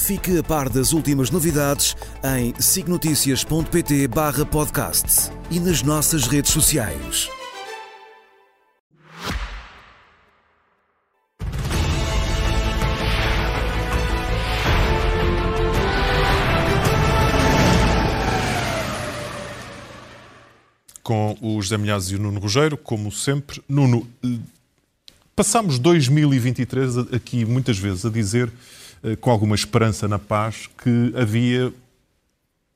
Fique a par das últimas novidades em signoticias.pt barra podcast e nas nossas redes sociais. Com o José Milhazes e o Nuno Rogério, como sempre. Nuno, eh, passámos 2023 aqui muitas vezes a dizer com alguma esperança na paz, que havia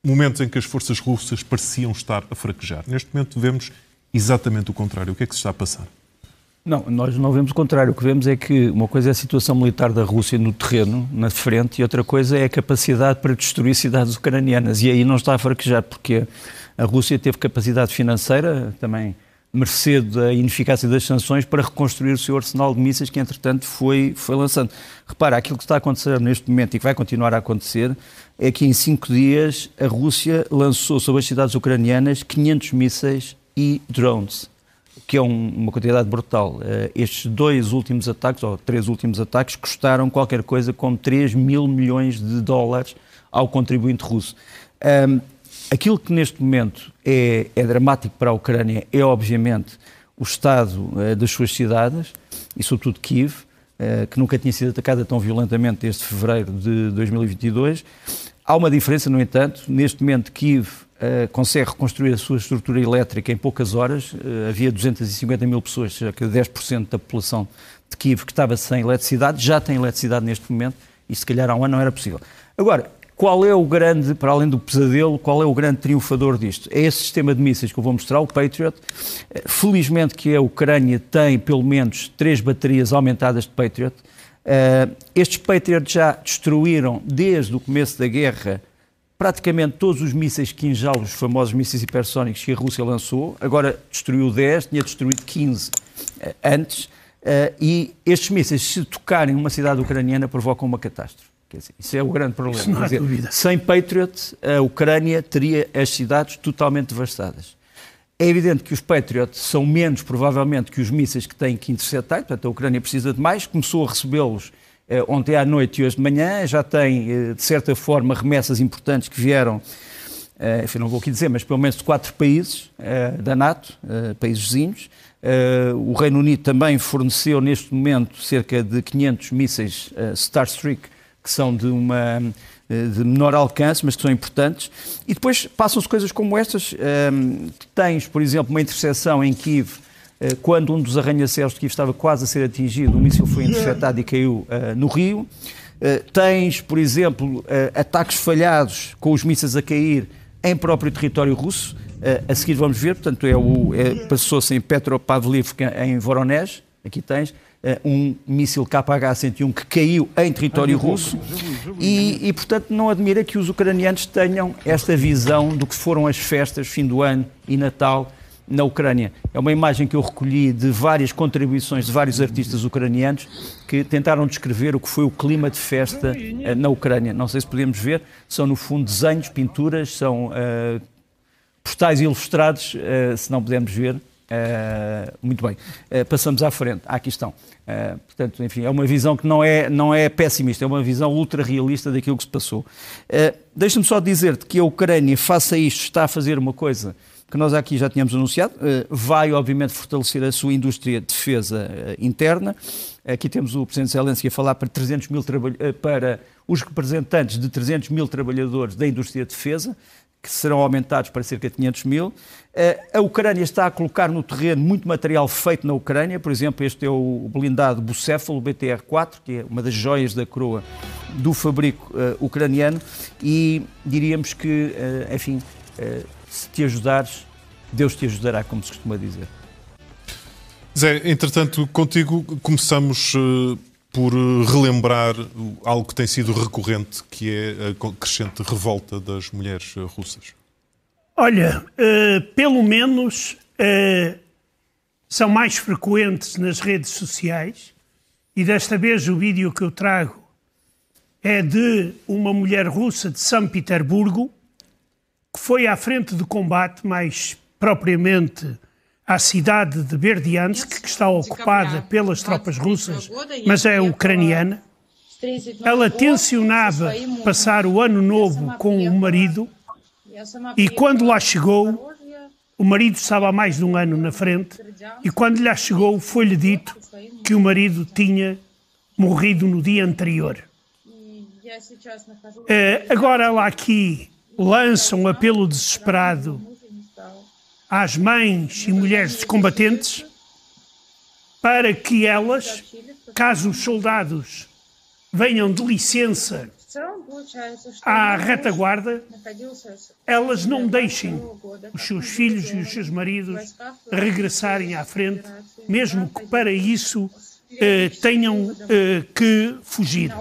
momentos em que as forças russas pareciam estar a fraquejar. Neste momento vemos exatamente o contrário. O que é que se está a passar? Não, nós não vemos o contrário. O que vemos é que uma coisa é a situação militar da Rússia no terreno, na frente, e outra coisa é a capacidade para destruir cidades ucranianas. E aí não está a fraquejar, porque a Rússia teve capacidade financeira também mercê da ineficácia das sanções para reconstruir o seu arsenal de mísseis que, entretanto, foi, foi lançando. Repara, aquilo que está a acontecer neste momento e que vai continuar a acontecer é que em cinco dias a Rússia lançou sobre as cidades ucranianas 500 mísseis e drones, que é um, uma quantidade brutal. Uh, estes dois últimos ataques, ou três últimos ataques, custaram qualquer coisa como 3 mil milhões de dólares ao contribuinte russo. Um, Aquilo que neste momento é, é dramático para a Ucrânia é, obviamente, o estado uh, das suas cidades, e sobretudo Kiev, uh, que nunca tinha sido atacada tão violentamente desde fevereiro de 2022. Há uma diferença, no entanto, neste momento Kiev uh, consegue reconstruir a sua estrutura elétrica em poucas horas. havia 250 mil pessoas, cerca de 10% da população de Kiev que estava sem eletricidade, já tem eletricidade neste momento, e se calhar há um ano não era possível. Agora, qual é o grande, para além do pesadelo, qual é o grande triunfador disto? É esse sistema de mísseis que eu vou mostrar, o Patriot. Felizmente que a Ucrânia tem pelo menos três baterias aumentadas de Patriot. Uh, estes Patriot já destruíram, desde o começo da guerra, praticamente todos os mísseis Kinjal, os famosos mísseis hipersónicos que a Rússia lançou. Agora destruiu 10, tinha destruído 15 uh, antes. E estes mísseis, se tocarem uma cidade ucraniana, provocam uma catástrofe. Isso é o grande problema. Isso não há dizer, dúvida. Sem Patriot, a Ucrânia teria as cidades totalmente devastadas. É evidente que os Patriot são menos, provavelmente, que os mísseis que têm que interceptar, portanto, a Ucrânia precisa de mais. Começou a recebê-los eh, ontem à noite e hoje de manhã, já tem, eh, de certa forma, remessas importantes que vieram, eh, enfim, não vou aqui dizer, mas pelo menos de quatro países eh, da NATO, eh, países vizinhos. Eh, o Reino Unido também forneceu, neste momento, cerca de 500 mísseis Starstreak que são de uma eh, de menor alcance, mas que são importantes. E depois passam-se coisas como estas. Um, ehm, tens, por exemplo, uma interseção em Kiev, uh, quando um dos arranha-céus de Kiev estava quase a ser atingido, o míssil foi interceptado e caiu uh, no rio. Tens, por exemplo, ataques falhados com os mísseis a cair em próprio território russo. a seguir vamos ver, portanto, é é, passou-se em Petropavlivka, em Voronezh, aqui tens, eh, um míssil KH-101 que caiu em território russo e, e, portanto, não admira que os ucranianos tenham esta visão do que foram as festas, fim do ano e Natal na Ucrânia. É uma imagem que eu recolhi de várias contribuições de vários artistas ucranianos que tentaram descrever o que foi o clima de festa eh, na Ucrânia. Não sei se podemos ver, são no fundo desenhos, pinturas, são uh, postais ilustrados, uh, se não pudermos ver. Uh, muito bem, uh, passamos à frente, à questão. Uh, portanto, enfim, é uma visão que não é, não é pessimista, é uma visão ultra realista daquilo que se passou. Uh, Deixa-me só dizer-te que a Ucrânia, face a isto, está a fazer uma coisa que nós aqui já tínhamos anunciado, vai obviamente fortalecer a sua indústria de defesa interna. Aqui temos o Presidente Zelensky a falar para, 300 mil para os representantes de 300 mil trabalhadores da indústria de defesa, que serão aumentados para cerca de 500 mil. Eh, a Ucrânia está a colocar no terreno muito material feito na Ucrânia, por exemplo, este é o blindado Bucéfalo BTR-4, que é uma das joias da coroa do fabrico uh, ucraniano, e diríamos que, uh, enfim, uh, se te ajudares, Deus te ajudará, como se costuma dizer. Zé, entretanto, contigo começamos por relembrar algo que tem sido recorrente, que é a crescente revolta das mulheres russas. Olha, uh, pelo menos uh, são mais frequentes nas redes sociais e desta vez o vídeo que eu trago é de uma mulher russa de São Petersburgo que foi à frente de combate, mais propriamente à cidade de Berdiansk, que está ocupada pelas tropas russas, mas é ucraniana. Ela tensionava passar o ano novo com o marido e quando lá chegou, o marido estava há mais de um ano na frente e quando lá chegou foi-lhe dito que o marido tinha morrido no dia anterior. É, agora ela aqui lança um apelo desesperado às mães e mulheres combatentes para que elas, caso os soldados venham de licença à retaguarda, elas não deixem os seus filhos e os seus maridos regressarem à frente, mesmo que para isso eh, tenham eh, que fugir.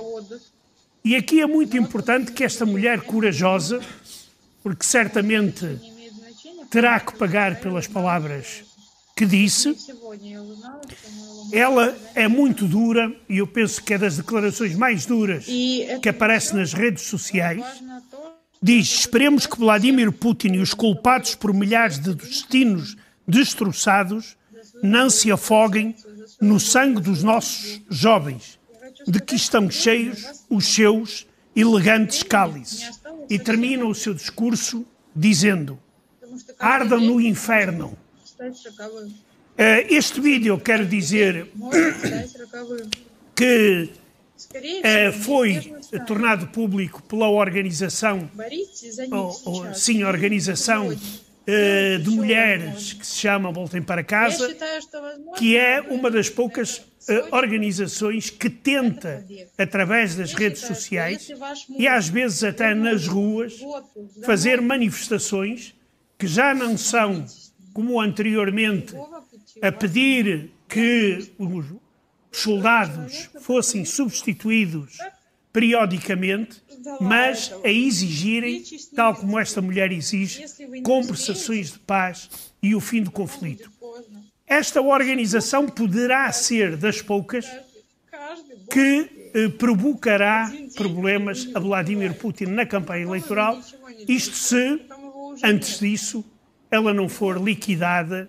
E aqui é muito importante que esta mulher corajosa, porque certamente terá que pagar pelas palavras que disse, ela é muito dura e eu penso que é das declarações mais duras que aparece nas redes sociais. Diz: Esperemos que Vladimir Putin e os culpados por milhares de destinos destroçados não se afoguem no sangue dos nossos jovens, de que estão cheios os seus elegantes cálices. E termina o seu discurso dizendo: Ardam no inferno. Eh, este vídeo, quero dizer que eh, foi tornado público pela organização, ou, sim, organização uh, de mulheres que se chama Voltem para Casa, que é uma das poucas organizações que tenta, através das redes sociais e às vezes até nas ruas, fazer manifestações que já não são como anteriormente a pedir que os soldados fossem substituídos periodicamente, mas a exigirem, tal como esta mulher exige, conversações de paz e o fim do conflito. Esta organização poderá ser das poucas que eh, provocará problemas a Vladimir Putin na campanha eleitoral, isto se, antes disso, ela não for liquidada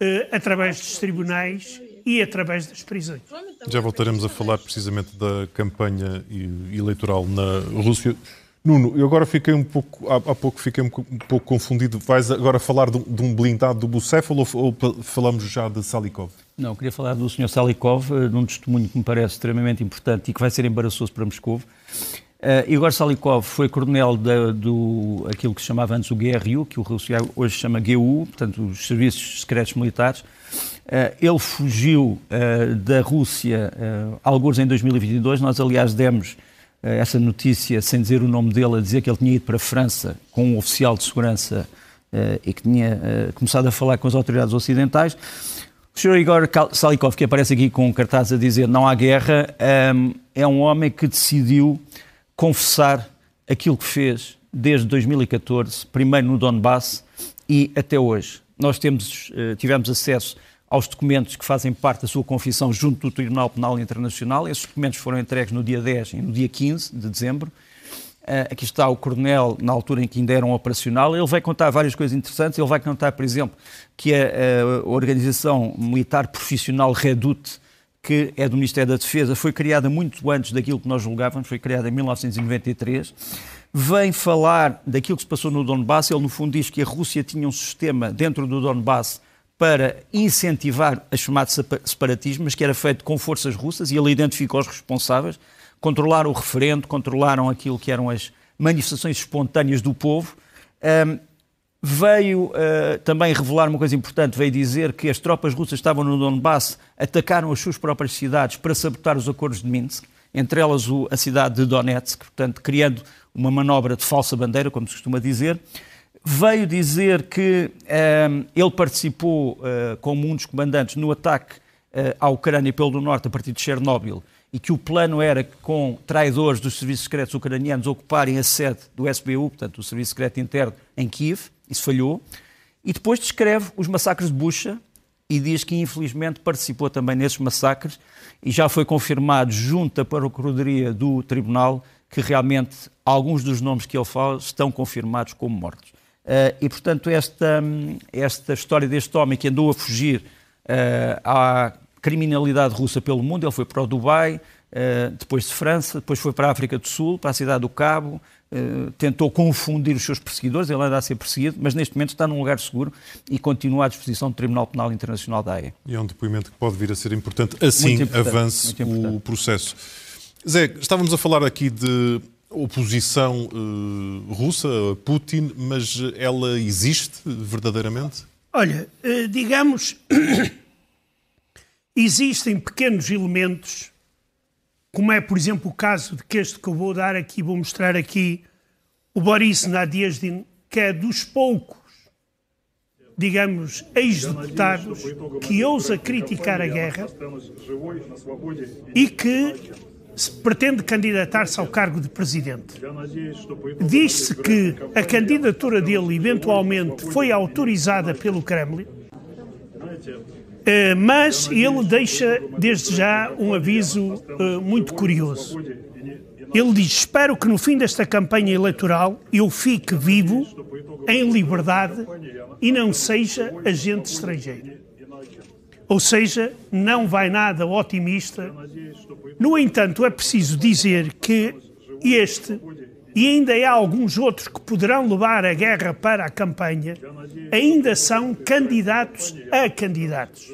uh, através dos tribunais e através das prisões. Já voltaremos a falar precisamente da campanha eleitoral na Rússia. Nuno, eu agora fiquei um pouco, há, há pouco fiquei um, um, pouco confundido. Vais agora falar de, de um blindado do Bucéfalo ou, ou, falamos já de Salikov? Não, queria falar do Sr. Salikov, eh, de um testemunho que me parece extremamente importante e que vai ser embaraçoso para Moscou. Uh, Igor Salikov foi coronel da, do aquilo que se chamava antes o GRU, que o Rússia hoje chama GU, portanto, os Serviços Secretos Militares. Uh, ele fugiu uh, da Rússia uh, alguns em 2022. Nós, aliás, demos essa notícia sem dizer o nome dele, a dizer que ele tinha ido para a França com um oficial de segurança e que tinha começado a falar com as autoridades ocidentais. O Sr. Igor Salikov, que aparece aqui com um cartaz a dizer não há guerra, um, é um homem que decidiu confessar aquilo que fez desde 2014, primeiro no Donbass e até hoje. Nós temos, eh, tivemos acesso aos documentos que fazem parte da sua confissão junto do Tribunal Penal Internacional. Esses documentos foram entregues no dia 10 e no dia 15 de dezembro. Uh, aqui está o coronel, na altura em que ainda era um operacional. Ele vai contar várias coisas interessantes. Ele vai contar, por exemplo, que a, a organização militar profissional Redut que é do Ministério da Defesa, foi criada muito antes daquilo que nós julgávamos, foi criada em 1993, vem falar daquilo que se passou no Donbass. Ele, no fundo, diz que a Rússia tinha um sistema dentro do Donbass para incentivar a chamada separatismo, mas que era feito com forças russas, e ele identificou os responsáveis, controlaram o referendo, controlaram aquilo que eram as manifestações espontâneas do povo. Um, veio uh, também revelar uma coisa importante, veio dizer que as tropas russas estavam no Donbass, atacaram as suas próprias cidades para sabotar os acordos de Minsk, entre elas o, a cidade de Donetsk, portanto, criando uma manobra de falsa bandeira, como se costuma dizer. Veio dizer que uh, ele participou uh, como um dos comandantes no ataque à Ucrânia pelo Norte a partir de Chernobyl e que o plano era que, com traidores dos serviços secretos ucranianos ocuparem a sede do SBU, portanto, o Serviço Secreto Interno, em Kiev isso falhou. E depois descreve os massacres de Bucha e diz que infelizmente participou também nesses massacres e já foi confirmado junto à Procuradoria do Tribunal que realmente alguns dos nomes que ele fala estão confirmados como mortos. Uh, e, portanto, esta, esta história deste homem que andou a fugir uh, à criminalidade russa pelo mundo, ele foi para o Dubai, uh, depois de França, depois foi para a África do Sul, para a cidade do Cabo, tentou confundir os seus perseguidores, ele anda a ser perseguido, mas neste momento está num lugar seguro e continua à disposição do Tribunal Penal Internacional da Haia. E é um depoimento que pode vir a ser importante, assim importante, avance o processo. Zé, estávamos a falar aqui de oposição uh, russa, Putin, mas ela existe verdadeiramente? Olha, uh, digamos, existem pequenos elementos, como é, por exemplo, o caso de que este que eu vou dar aqui, vou mostrar aqui, o Boris Nadezhdin, que é dos poucos, digamos, ex-deputados que ousa criticar a guerra e que pretende candidatar-se ao cargo de presidente. Diz-se que a candidatura dele eventualmente foi autorizada pelo Kremlin, mas ele deixa desde já um aviso eh, muito curioso. Ele diz: Espero que no fim desta campanha eleitoral eu fique vivo, em liberdade e não seja agente estrangeiro. Ou seja, não vai nada otimista. No entanto, é preciso dizer que este, e ainda há alguns outros que poderão levar a guerra para a campanha, ainda são candidatos a candidatos.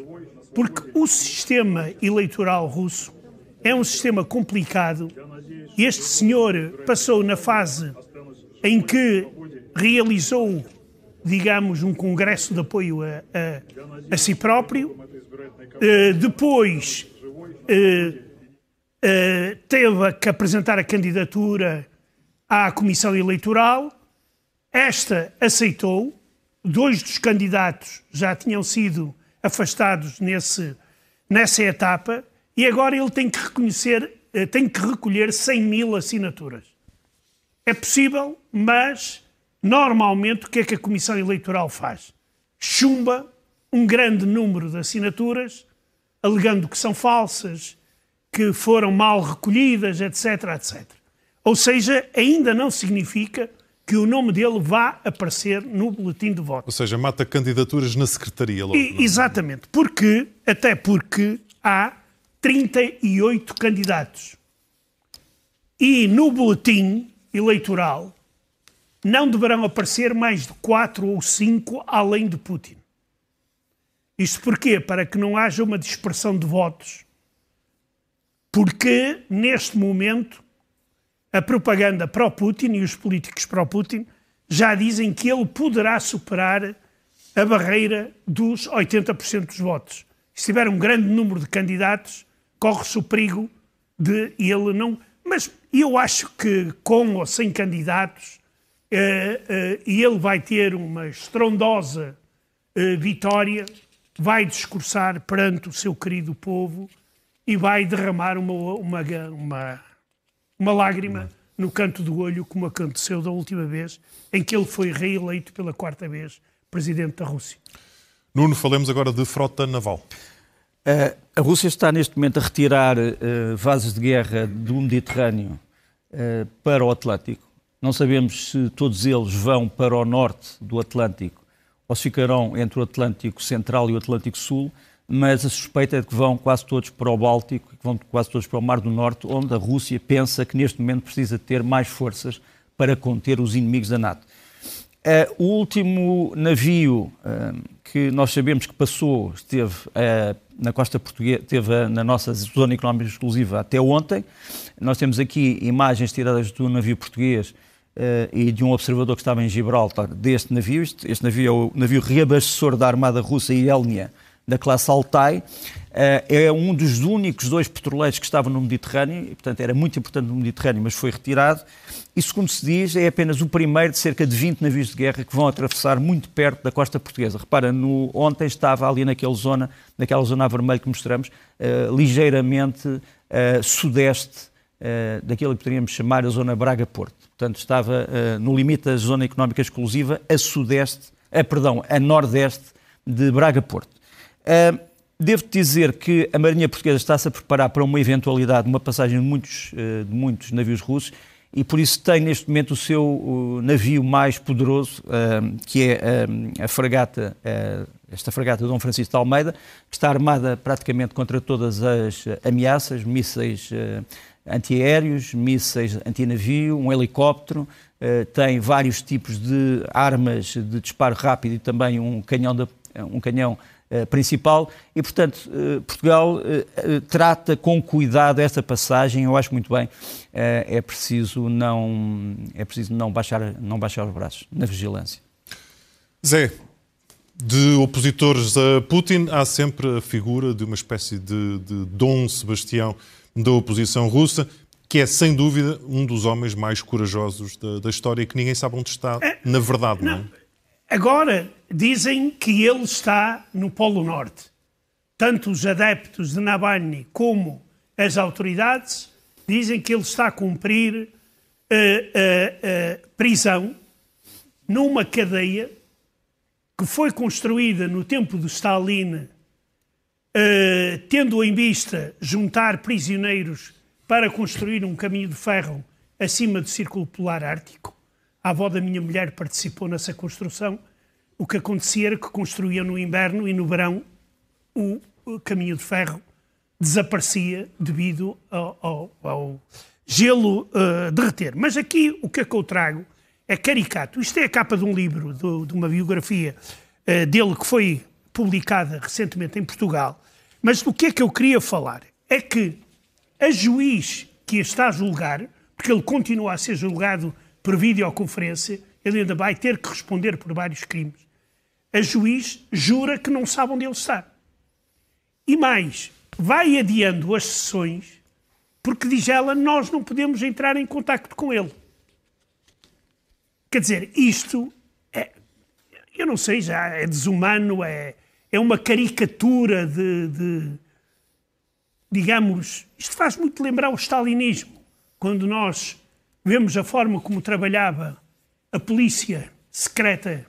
Porque o sistema eleitoral russo é um sistema complicado. Este senhor passou na fase em que realizou, digamos, um congresso de apoio a, a, a si próprio, Uh, depois uh, uh, teve que apresentar a candidatura à Comissão Eleitoral. Esta aceitou. Dois dos candidatos já tinham sido afastados nesse, nessa etapa e agora ele tem que reconhecer, tem que recolher 100 mil assinaturas. É possível, mas normalmente o que é que a Comissão Eleitoral faz? Chumba um grande número de assinaturas, alegando que são falsas, que foram mal recolhidas, etc, etc. Ou seja, ainda não significa que o nome dele vá aparecer no boletim de voto. Ou seja, mata candidaturas na secretaria logo. E, é? exatamente, porque, até porque há 38 candidatos. E no boletim eleitoral não deverão aparecer mais de 4 ou 5 além de Putin. Isto porquê? Para que não haja uma dispersão de votos. Porque, neste momento, a propaganda pró-Putin e os políticos pró-Putin já dizem que ele poderá superar a barreira dos 80% dos votos. Se tiver um grande número de candidatos, corre-se o perigo de ele não. Mas eu acho que com ou sem candidatos, uh, uh, ele vai ter uma estrondosa uh, vitória vai discursar perante o seu querido povo e vai derramar uma, uma, uma, uma lágrima no canto do olho, como aconteceu da última vez em que ele foi reeleito pela quarta vez presidente da Rússia. Nuno, falemos agora de frota naval. Uh, a Rússia está neste momento a retirar uh, vasos de guerra do Mediterrâneo uh, para o Atlântico. Não sabemos se todos eles vão para o norte do Atlântico ou se ficarão entre o Atlântico Central e o Atlântico Sul, mas a suspeita é de que vão quase todos para o Báltico, que vão quase todos para o Mar do Norte, onde a Rússia pensa que neste momento precisa ter mais forças para conter os inimigos da NATO. Uh, o último navio uh, que nós sabemos que passou esteve uh, na costa portuguesa, esteve na nossa zona económica exclusiva até ontem. Nós temos aqui imagens tiradas do navio português Uh, e de um observador que estava em Gibraltar deste navio. Este, este, navio é o navio reabastecedor da Armada Russa Ielnia, da classe Altai. Uh, é um dos únicos dois petroleiros que estavam no Mediterrâneo, e, portanto era muito importante no Mediterrâneo, mas foi retirado. E, segundo se diz, é apenas o primeiro de cerca de 20 navios de guerra que vão atravessar muito perto da costa portuguesa. Repara, no, ontem estava ali naquela zona, naquela zona a vermelho que mostramos, uh, ligeiramente sudeste uh, daquilo que poderíamos chamar a zona Braga-Porto. Portanto, estava uh, no limite da zona económica exclusiva, a sudeste a, perdão, a nordeste de Braga-Porto. Uh, devo dizer que a Marinha Portuguesa está-se a preparar para uma eventualidade, uma passagem de muitos, uh, de muitos navios russos e por isso tem neste momento o seu o navio mais poderoso, que é a fragata, esta fragata Dom Francisco de Almeida, que está armada praticamente contra todas as ameaças, mísseis antiaéreos, mísseis antinavio, um helicóptero, eh, tem vários tipos de armas de disparo rápido e também um canhão, de, um canhão eh, principal e, portanto, eh, Portugal trata com cuidado essa passagem, eu acho muito bem, é preciso não, é preciso não, baixar, não baixar os braços na vigilância. Zé, de opositores a Putin, há sempre a figura de uma espécie de, de Dom Sebastião da oposição russa que é sem dúvida um dos homens mais corajosos da, da história e que ninguém sabe onde está, é, na verdade, não, não é? Agora dizem que ele está no Polo Norte. Tanto os adeptos de Navalny como as autoridades dizem que ele está a cumprir uh, uh, prisão numa cadeia que foi construída no tempo de Stalin, tendo em vista juntar prisioneiros para construir um caminho de ferro acima do Círculo Polar Ártico. A avó da minha mulher participou nessa construção. O que acontecia era que construía no inverno e no verão o caminho de ferro desaparecia devido ao, ao, ao gelo uh, derreter. Mas aqui o que é que eu trago é caricato. Isto é a capa de um livro, de, de uma biografia uh, dele que foi publicada recentemente em Portugal. Mas do que é que eu queria falar? É que a juiz que está a julgar, porque ele continua a ser julgado por videoconferência, ele ainda vai ter que responder por vários crimes. A juiz jura que não sabe onde ele está. E mais, vai adiando as sessões, porque diz ela, nós não podemos entrar em contacto com ele. Quer dizer, isto é, eu não sei, já é desumano, é, é uma caricatura de, de digamos, isto faz muito lembrar o stalinismo, quando nós vemos a forma como trabalhava a polícia secreta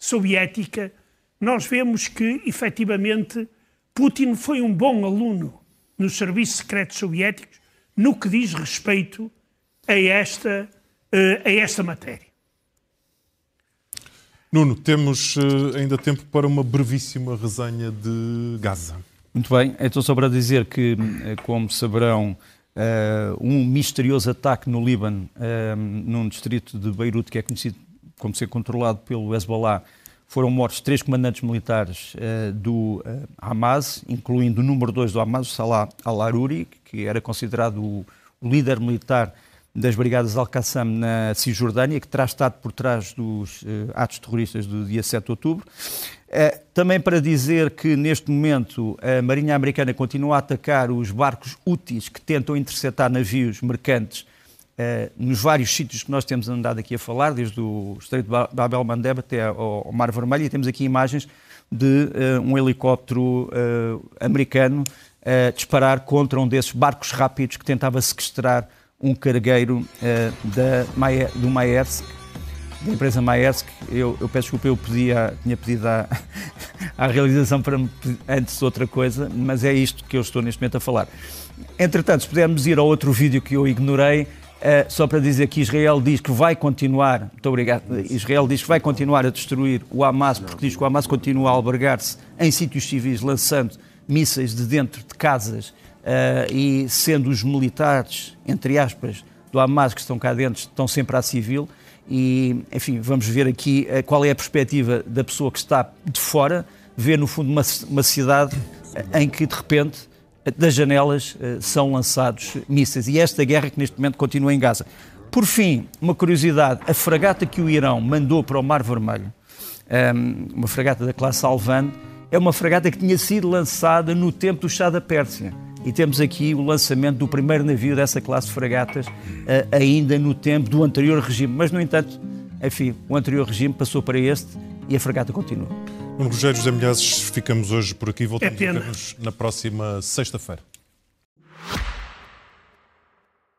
soviética, nós vemos que, efetivamente, Putin foi um bom aluno nos serviços secretos soviéticos no que diz respeito a esta, eh, a esta matéria. Nuno, temos eh, ainda tempo para uma brevíssima resenha de Gaza. Muito bem, então só para dizer que, eh, como saberão, um misterioso ataque no Líbano, num distrito de Beirute que é conhecido como ser controlado pelo Hezbollah, foram mortos três comandantes militares uh, do Hamas, incluindo o número dois do Hamas, Salah al-Aruri, que era considerado o, líder militar das Brigadas Al-Qassam na Cisjordânia, que terá estado por trás dos atos terroristas do dia 7 de outubro. Também para dizer que, neste momento, a Marinha Americana continua a atacar os barcos úteis que tentam interceptar navios mercantes uh, nos vários sítios que nós temos andado aqui a falar, desde o Estreito de Bab el-Mandeb até ao, Mar Vermelho, e temos aqui imagens de uh, um helicóptero americano disparar contra um desses barcos rápidos que tentava sequestrar um cargueiro da, do Maersk da empresa Maersk, eu, eu peço desculpa, eu pedia, tinha pedido à, à realização para antes outra coisa, mas é isto que eu estou neste momento a falar. Entretanto, se pudermos ir ao outro vídeo que eu ignorei, Uh, só para dizer que Israel diz que vai continuar, muito obrigado, Israel diz que vai continuar a destruir o Hamas, porque diz que o Hamas continua a albergar-se em sítios civis, lançando mísseis de dentro de casas uh, e sendo os militares, entre aspas, do Hamas que estão cá dentro, estão sempre à civil. E, enfim, vamos ver aqui uh, qual é a perspectiva da pessoa que está de fora, ver no fundo uma, uma cidade em que de repente das janelas uh, são lançados mísseis. E esta guerra que neste momento continua em Gaza. Por fim, uma curiosidade: a fragata que o Irão mandou para o Mar Vermelho, ehm, uma fragata da classe Alvan, é uma fragata que tinha sido lançada no tempo do chá da Pérsia e temos aqui o lançamento do primeiro navio dessa classe de fragatas, eh, ainda no tempo do anterior regime. Mas, no entanto, enfim, o anterior regime passou para este e a fragata continua. Nuno Rogério José Milhazes, ficamos hoje por aqui. Voltamos é a ver-nos na próxima sexta-feira.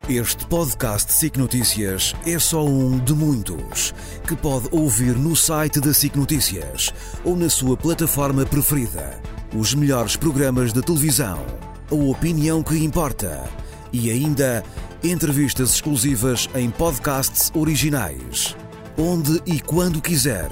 Este podcast SIC Notícias é só um de muitos que pode ouvir no site da SIC Notícias ou na sua plataforma preferida. Os melhores programas de televisão, a opinião que importa e ainda entrevistas exclusivas em podcasts originais. Onde e quando quiser,